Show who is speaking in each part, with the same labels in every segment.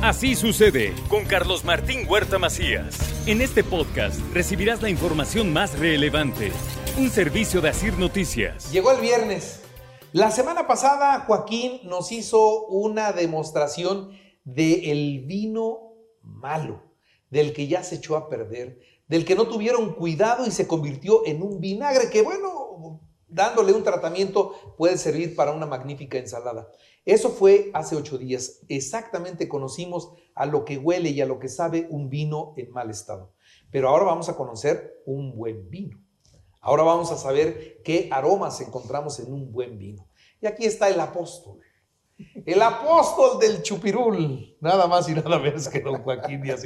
Speaker 1: Así sucede con Carlos Martín Huerta Macías. En este podcast recibirás la información más relevante. Un servicio de Asir Noticias.
Speaker 2: Llegó el viernes. La semana pasada Joaquín nos hizo una demostración del vino malo, del que ya se echó a perder, del que no tuvieron cuidado y se convirtió en un vinagre que, bueno, dándole un tratamiento puede servir para una magnífica ensalada. Eso fue hace ocho días. Exactamente conocimos a lo que huele y a lo que sabe un vino en mal estado. Pero ahora vamos a conocer un buen vino. Ahora vamos a saber qué aromas encontramos en un buen vino. Y aquí está el apóstol. El apóstol del chupirul. Nada más y nada menos que don Joaquín Díaz.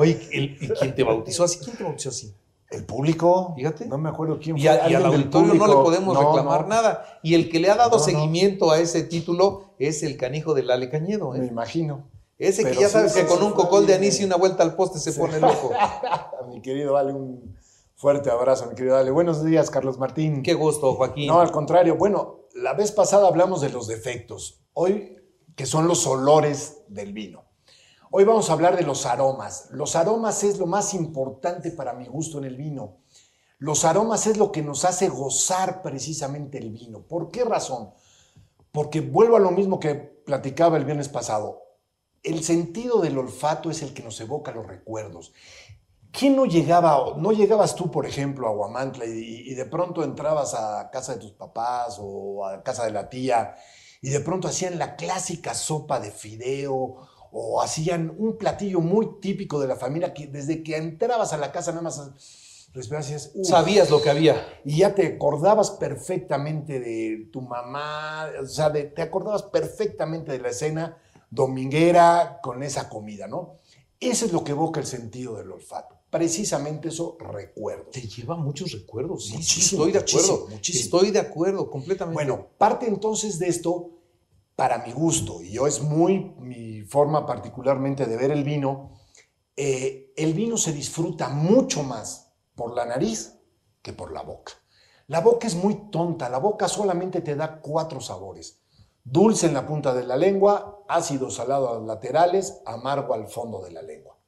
Speaker 2: Oye, ¿y quién te bautizó así? ¿Quién te bautizó así?
Speaker 3: El público,
Speaker 2: Fíjate.
Speaker 3: no me acuerdo quién
Speaker 2: Y,
Speaker 3: fue.
Speaker 2: a- y al auditorio no le podemos
Speaker 3: No,
Speaker 2: reclamar
Speaker 3: no,
Speaker 2: nada. Y el que le ha dado
Speaker 3: No,
Speaker 2: seguimiento a ese título es el canijo del Ale Cañedo. ¿eh?
Speaker 3: Me imagino.
Speaker 2: Ese que ya
Speaker 3: sí,
Speaker 2: sabes
Speaker 3: sí,
Speaker 2: que con
Speaker 3: sí,
Speaker 2: un cocol de anís y una vuelta al poste se pone loco.
Speaker 3: A mi querido Dale, un fuerte abrazo, mi querido Dale. Buenos días, Carlos Martín.
Speaker 2: Qué gusto, Joaquín.
Speaker 3: No, al contrario. Bueno, la vez pasada hablamos de los defectos. Hoy, que son los olores del vino. Hoy vamos a hablar de los aromas. Los aromas es lo más importante para mi gusto en el vino. Los aromas es lo que nos hace gozar precisamente el vino. ¿Por qué razón? Porque vuelvo a lo mismo que platicaba el viernes pasado. El sentido del olfato es el que nos evoca los recuerdos. ¿Quién no llegaba, no llegabas tú, por ejemplo, a Huamantla y, y de pronto entrabas a casa de tus papás o a casa de la tía y de pronto hacían la clásica sopa de fideo o hacían un platillo muy típico de la familia que desde que entrabas a la casa nada más respirabas y.
Speaker 2: Sabías lo que había.
Speaker 3: y ya te acordabas perfectamente de tu mamá, o sea, de- te acordabas perfectamente de la escena dominguera con esa comida, ¿no? Eso es lo que evoca el sentido del olfato. Precisamente eso recuerdo.
Speaker 2: Te lleva muchos recuerdos. Sí, sí,
Speaker 3: Muchísimo,
Speaker 2: estoy de
Speaker 3: muchísimo,
Speaker 2: acuerdo.
Speaker 3: muchísimo.
Speaker 2: Estoy de acuerdo completamente.
Speaker 3: Bueno, parte entonces de esto, para mi gusto, y yo es muy mi forma particularmente de ver el vino, eh, el vino se disfruta mucho más por la nariz que por la boca. La boca es muy tonta, la boca solamente te da cuatro sabores. Dulce en la punta de la lengua, ácido salado a los laterales, amargo al fondo de la lengua.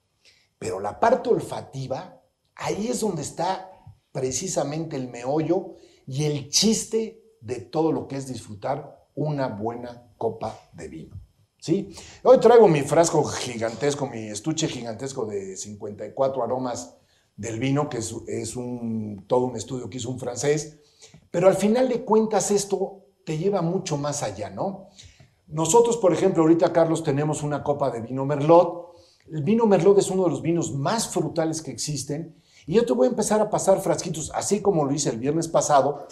Speaker 3: Pero la parte olfativa, ahí es donde está precisamente el meollo y el chiste de todo lo que es disfrutar una buena copa de vino. ¿Sí? Hoy traigo mi frasco gigantesco, mi estuche gigantesco de 54 aromas del vino, que es, un, todo un estudio que hizo un francés, pero al final de cuentas esto te lleva mucho más allá, ¿no? Nosotros, por ejemplo, ahorita, Carlos, tenemos una copa de vino Merlot. El vino Merlot es uno de los vinos más frutales que existen. Y yo te voy a empezar a pasar frasquitos, así como lo hice el viernes pasado,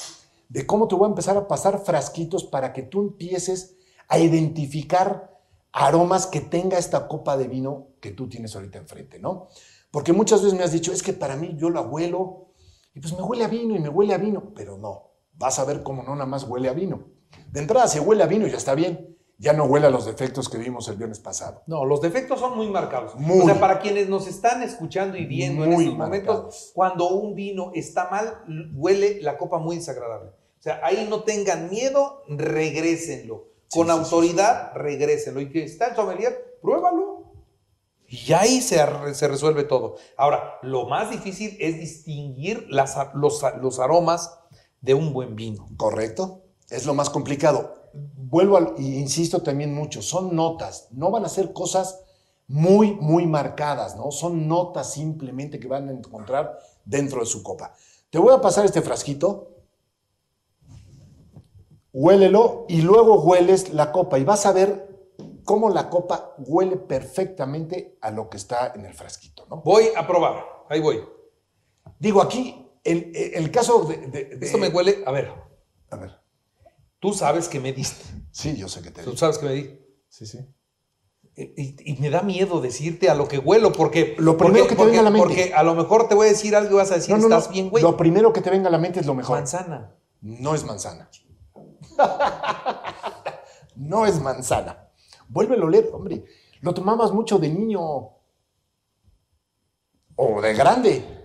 Speaker 3: de cómo te voy a empezar a pasar frasquitos para que tú empieces a identificar aromas que tenga esta copa de vino que tú tienes ahorita enfrente, ¿no? Porque muchas veces me has dicho, es que para mí yo la huelo y pues me huele a vino y me huele a vino, pero no, vas a ver cómo no nada más huele a vino. De entrada, si huele a vino ya está bien, ya no huele a los defectos que vimos el viernes pasado.
Speaker 2: No, los defectos son muy marcados.
Speaker 3: Muy.
Speaker 2: o sea, para quienes nos están escuchando y viendo en estos momentos,
Speaker 3: marcados.
Speaker 2: cuando un vino está mal, huele la copa muy desagradable. O sea, ahí no tengan miedo, regrésenlo.
Speaker 3: Sí,
Speaker 2: Con
Speaker 3: sí, sí,
Speaker 2: autoridad, regrésenlo. Y que está el sommelier, pruébalo. Y ahí se, se resuelve todo. Ahora, lo más difícil es distinguir las a- los, los aromas de un buen vino.
Speaker 3: ¿Correcto? Es lo más complicado. Vuelvo al, insisto también mucho, son notas, no van a ser cosas muy, muy marcadas, ¿no? Son notas simplemente que van a encontrar dentro de su copa. Te voy a pasar este frasquito, huélelo y luego hueles la copa y vas a ver cómo la copa huele perfectamente a lo que está en el frasquito, ¿no?
Speaker 2: Voy a probar. Ahí voy.
Speaker 3: Digo, aquí, el, el caso de, de- de-
Speaker 2: Esto me huele, a ver,
Speaker 3: A ver,
Speaker 2: tú sabes que me diste.
Speaker 3: sí, yo sé que te...
Speaker 2: Tú sabes que me di.
Speaker 3: Sí, sí.
Speaker 2: Y, y me da miedo decirte a lo que huelo, porque.
Speaker 3: Lo primero
Speaker 2: porque-
Speaker 3: que te venga a la mente.
Speaker 2: Porque a lo mejor te voy a decir algo y vas a decir,
Speaker 3: No, no, no.
Speaker 2: estás bien, güey.
Speaker 3: Lo primero que te venga a la mente es lo mejor.
Speaker 2: Manzana.
Speaker 3: No es manzana. no es manzana. Vuélvelo a oler, hombre. Lo tomabas mucho de niño o de grande.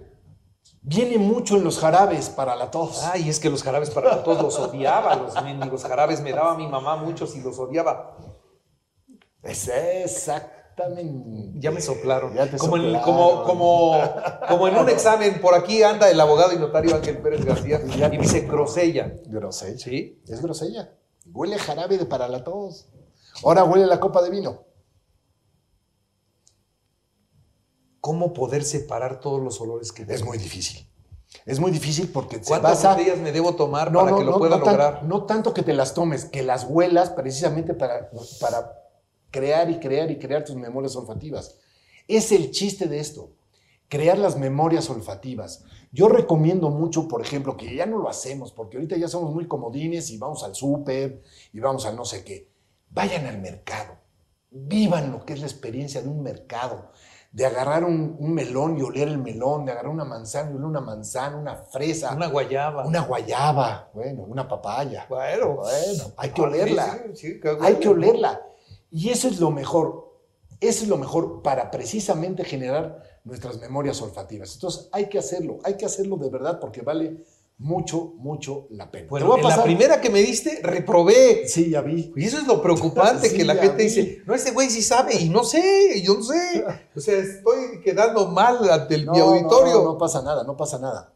Speaker 3: Viene mucho en los jarabes para la tos.
Speaker 2: Ay, es que los jarabes para todos los odiaba. Los mendigos jarabes me daba mi mamá muchos y los odiaba.
Speaker 3: Es exactamente.
Speaker 2: Ya me soplaron.
Speaker 3: Ya te
Speaker 2: como, en, como, como, como en un examen, por aquí anda el abogado y notario Ángel Pérez García y dice grosella.
Speaker 3: Grosella.
Speaker 2: ¿Sí?
Speaker 3: Es grosella. Huele jarabe de para la tos. Ahora huele la copa de vino.
Speaker 2: ¿Cómo poder separar todos los olores que
Speaker 3: Es muy difícil. Es muy difícil porque
Speaker 2: ¿Cuántas
Speaker 3: basa...
Speaker 2: botellas me debo tomar para que lo pueda
Speaker 3: no tan-
Speaker 2: lograr?
Speaker 3: no tanto que te las tomes, que las huelas precisamente para, para crear y crear y crear tus memorias olfativas. Es el chiste de esto, crear las memorias olfativas. Yo recomiendo mucho, por ejemplo, que ya no lo hacemos, porque ahorita ya somos muy comodines y vamos al súper y vamos al no sé qué. Vayan al mercado, vivan lo que es la experiencia de un mercado, de agarrar un, un melón y oler el melón, de agarrar una manzana y oler una manzana, una fresa,
Speaker 2: Una guayaba.
Speaker 3: una guayaba, bueno, una papaya.
Speaker 2: Bueno,
Speaker 3: Bueno, hay que olerla.
Speaker 2: sí, sí,
Speaker 3: Hay que olerla. Y eso es lo mejor. Eso es lo mejor para precisamente generar nuestras memorias olfativas. Entonces hay que hacerlo, hay que hacerlo de verdad porque vale mucho, mucho la pena. Te
Speaker 2: Bueno,
Speaker 3: voy a
Speaker 2: en la primera que me diste, reprobé.
Speaker 3: Sí, ya vi.
Speaker 2: Y eso es lo preocupante,
Speaker 3: Sí,
Speaker 2: que la gente
Speaker 3: vi.
Speaker 2: dice, no, ese güey sí sabe, y no sé, yo no sé. O sea, estoy quedando mal ante el,
Speaker 3: No,
Speaker 2: mi auditorio.
Speaker 3: No, no pasa nada, no pasa nada.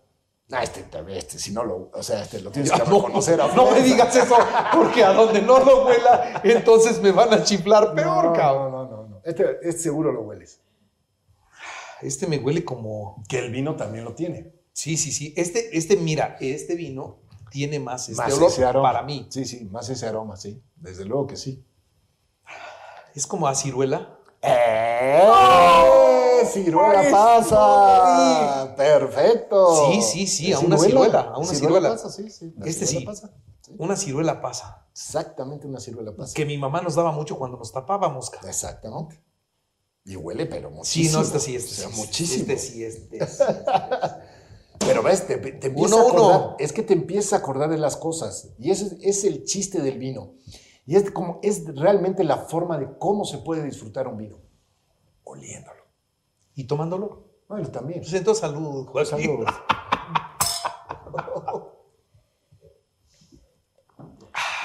Speaker 3: Ah, este, este, si no lo, o sea, este lo tienes que
Speaker 2: Ya, no,
Speaker 3: reconocer. a
Speaker 2: no me digas eso, porque a donde no lo huela, entonces me van a chiflar peor,
Speaker 3: no,
Speaker 2: cabrón.
Speaker 3: No, no, no, no. Este, este seguro lo hueles.
Speaker 2: Este me huele como.
Speaker 3: Que el vino también lo tiene.
Speaker 2: Sí, sí, sí. Este, este, mira, este vino tiene más este
Speaker 3: más
Speaker 2: olor
Speaker 3: ese aroma.
Speaker 2: para mí.
Speaker 3: Sí, sí, más ese aroma, sí. Desde luego que sí.
Speaker 2: Es como a ciruela.
Speaker 3: ¡Eh! ¡Ciruela
Speaker 2: Ay,
Speaker 3: pasa! ¡Perfecto!
Speaker 2: Sí, sí, sí,
Speaker 3: ¿Es
Speaker 2: a una ciruela, a una ciruela.
Speaker 3: pasa, sí, sí.
Speaker 2: Este sí.
Speaker 3: pasa. Sí.
Speaker 2: Una ciruela pasa.
Speaker 3: Exactamente una ciruela pasa.
Speaker 2: Que mi mamá nos daba mucho cuando nos tapábamos. cabrón.
Speaker 3: Exactamente. Y huele, pero
Speaker 2: Sí,
Speaker 3: muchísimo.
Speaker 2: no, este sí, este
Speaker 3: O sea,
Speaker 2: sí.
Speaker 3: muchísimo.
Speaker 2: Este sí, este sí.
Speaker 3: Pero ves, te, te empiezas
Speaker 2: Uno,
Speaker 3: a acordar,
Speaker 2: uno.
Speaker 3: es que te empiezas a acordar de las cosas. Y ese es, es el chiste del vino. Y es como, es realmente la forma de cómo se puede disfrutar un vino. Oliéndolo.
Speaker 2: ¿Y tomándolo?
Speaker 3: Bueno, también.
Speaker 2: Pues entonces salud, Joaquín.
Speaker 3: Saludos.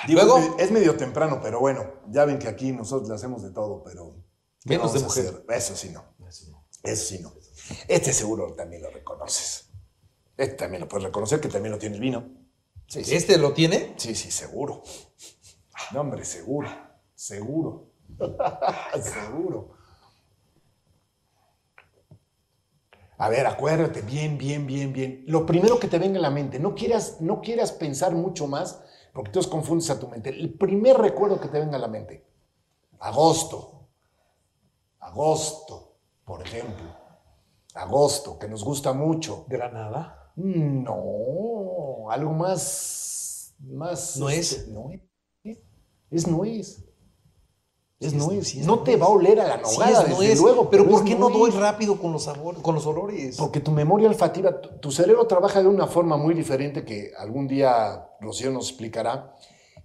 Speaker 3: Digo,
Speaker 2: Luego-
Speaker 3: es medio- es medio temprano, pero bueno, ya ven que aquí nosotros le hacemos de todo, pero. ¿qué
Speaker 2: Menos de mujer.
Speaker 3: hacer? Eso sí no. Eso sí no. Este seguro también lo reconoces. Este también lo puedes reconocer, que también lo tiene el vino. Sí, sí.
Speaker 2: ¿Este lo tiene?
Speaker 3: Sí, sí, seguro. No, hombre, seguro. Seguro. seguro. A ver, acuérdate bien, bien, bien, bien. Lo primero que te venga a la mente, no quieras, no quieras pensar mucho más, porque entonces confundes a tu mente. El primer recuerdo que te venga a la mente. Agosto. Agosto, por ejemplo. Agosto, que nos gusta mucho.
Speaker 2: Granada.
Speaker 3: No, algo más. más
Speaker 2: ¿Nuez?
Speaker 3: este, nuez. Es nuez. Es
Speaker 2: Sí, es- sí es
Speaker 3: no te va a oler a la nogada,
Speaker 2: es
Speaker 3: desde luego.
Speaker 2: Pero
Speaker 3: es
Speaker 2: ¿por qué no doy rápido con los sabores, con los olores?
Speaker 3: Porque tu memoria olfativa, tu, tu cerebro trabaja de una forma muy diferente que algún día Rocío nos explicará,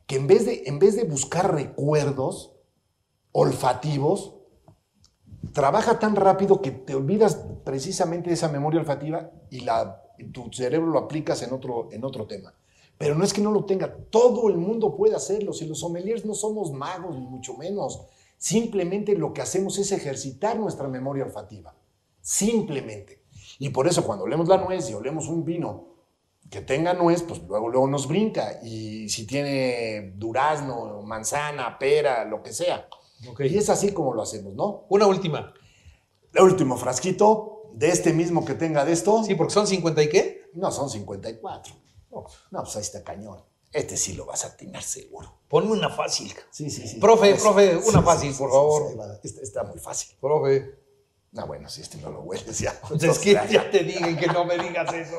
Speaker 3: que en vez de, en vez de buscar recuerdos olfativos, trabaja tan rápido que te olvidas precisamente de esa memoria olfativa y tu cerebro lo aplicas en otro, en otro tema. Pero no es que no lo tenga, todo el mundo puede hacerlo. Si los sommeliers no somos magos, ni mucho menos. Simplemente lo que hacemos es ejercitar nuestra memoria olfativa. Simplemente. Y por eso cuando olemos la nuez y olemos un vino que tenga nuez, pues luego, luego nos brinca. Y si tiene durazno, manzana, pera, lo que sea.
Speaker 2: Ok.
Speaker 3: Y es así como lo hacemos, ¿no?
Speaker 2: Una última.
Speaker 3: El último frasquito de este mismo que tenga de esto.
Speaker 2: Sí, porque son 50 y qué?
Speaker 3: No, son 54. No, pues ahí está cañón. Este sí lo vas a atinar seguro.
Speaker 2: Ponme una fácil.
Speaker 3: Sí, sí, sí.
Speaker 2: Profe,
Speaker 3: Es-
Speaker 2: profe, una
Speaker 3: sí,
Speaker 2: fácil,
Speaker 3: sí,
Speaker 2: por
Speaker 3: sí,
Speaker 2: favor.
Speaker 3: este está muy fácil.
Speaker 2: Profe.
Speaker 3: No, bueno, si este no lo hueles ya.
Speaker 2: Pues es que ya te dije que no me digas eso.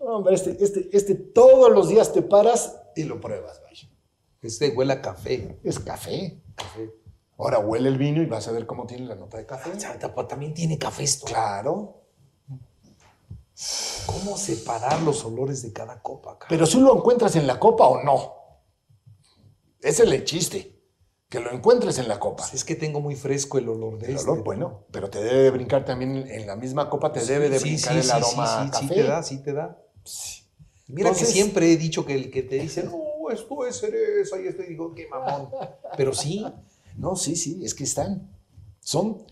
Speaker 3: No, hombre, este, este, este todos los días te paras y lo pruebas, vaya.
Speaker 2: Este huele a café.
Speaker 3: Es café. Ahora huele el vino y vas a ver cómo tiene la nota de café.
Speaker 2: Tapa- También tiene café esto.
Speaker 3: Claro.
Speaker 2: ¿Cómo separar los olores de cada copa? cabrón?
Speaker 3: Pero si lo encuentras en la copa o no. Ese es el chiste. Que lo encuentres en la copa.
Speaker 2: Pues es que tengo muy fresco el olor de
Speaker 3: El
Speaker 2: este.
Speaker 3: olor, bueno, pero te debe de brincar también en la misma copa, te debe de
Speaker 2: Sí,
Speaker 3: brincar
Speaker 2: sí,
Speaker 3: el aroma
Speaker 2: sí,
Speaker 3: a
Speaker 2: sí,
Speaker 3: café.
Speaker 2: sí te da, sí te da. Mira
Speaker 3: Entonces-
Speaker 2: que siempre he dicho que el que te dice, no, esto es cereza y esto, y digo, qué mamón. Pero sí,
Speaker 3: No, sí, sí, es que están. Son,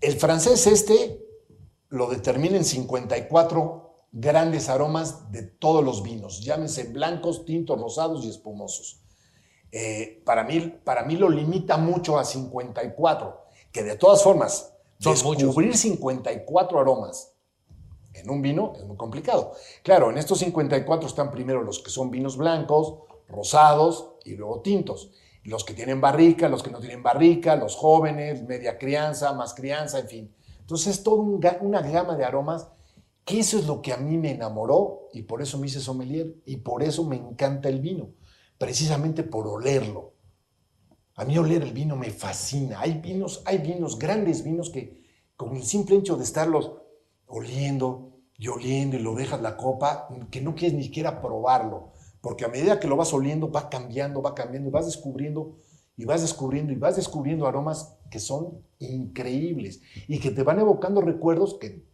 Speaker 3: el francés este lo determina en 54 grandes aromas de todos los vinos, llámense blancos, tintos, rosados y espumosos. Eh, para, mí, para mí lo limita mucho a 54, que de todas formas,
Speaker 2: Son
Speaker 3: descubrir 54 aromas en un vino es muy complicado. Claro, en estos 54 están primero los que son vinos blancos, rosados y luego tintos. Los que tienen barrica, los que no tienen barrica, los jóvenes, media crianza, más crianza, en fin. Entonces es toda una gama de aromas que eso es lo que a mí me enamoró y por eso me hice sommelier y por eso me encanta el vino, precisamente por olerlo. A mí oler el vino me fascina. Hay vinos, hay vinos, grandes vinos que con el simple hecho de estarlos oliendo y oliendo y lo dejas la copa, que no quieres ni siquiera probarlo, porque a medida que lo vas oliendo va cambiando, va cambiando y vas descubriendo y vas descubriendo y vas descubriendo aromas que son increíbles y que te van evocando recuerdos que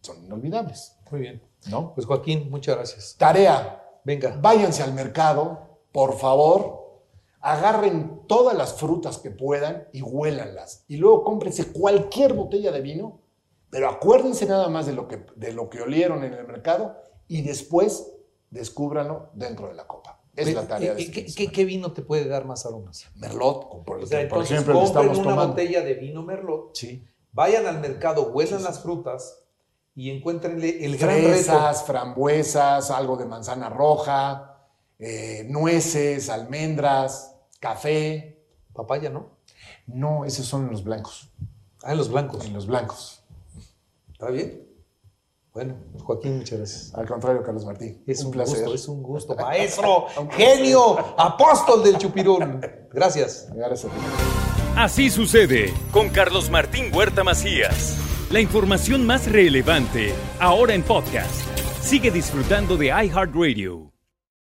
Speaker 3: son inolvidables.
Speaker 2: Muy bien.
Speaker 3: ¿no?
Speaker 2: Pues Joaquín, muchas gracias.
Speaker 3: Tarea,
Speaker 2: Venga.
Speaker 3: váyanse al mercado, por favor, agarren todas las frutas que puedan y huélanlas. Y luego cómprense cualquier botella de vino, pero acuérdense nada más de lo que, de lo que olieron en el mercado y después descúbranlo dentro de la copa. Es la tarea de
Speaker 2: ¿Qué,
Speaker 3: este
Speaker 2: qué-
Speaker 3: de
Speaker 2: vino te puede dar más aromas?
Speaker 3: Merlot, por,
Speaker 2: O sea,
Speaker 3: por
Speaker 2: entonces
Speaker 3: ejemplo,
Speaker 2: compren
Speaker 3: estamos
Speaker 2: una
Speaker 3: tomando.
Speaker 2: botella de vino Merlot,
Speaker 3: Sí.
Speaker 2: vayan al mercado, huelan las frutas y encuéntrenle el gran reto.
Speaker 3: Fresas, frambuesas, algo de manzana roja, eh, nueces, almendras, café.
Speaker 2: Papaya, ¿no?
Speaker 3: No, esos son los blancos.
Speaker 2: Ah, en los blancos.
Speaker 3: En los blancos.
Speaker 2: ¿Está bien? Bueno, Joaquín, muchas gracias.
Speaker 3: Al contrario, Carlos Martín.
Speaker 2: Es un,
Speaker 3: placer.
Speaker 2: gusto, es un gusto. Maestro, genio, apóstol del chupirul. Gracias.
Speaker 3: Gracias a ti.
Speaker 1: Así sucede con Carlos Martín Huerta Macías. La información más relevante ahora en podcast. Sigue disfrutando de iHeartRadio.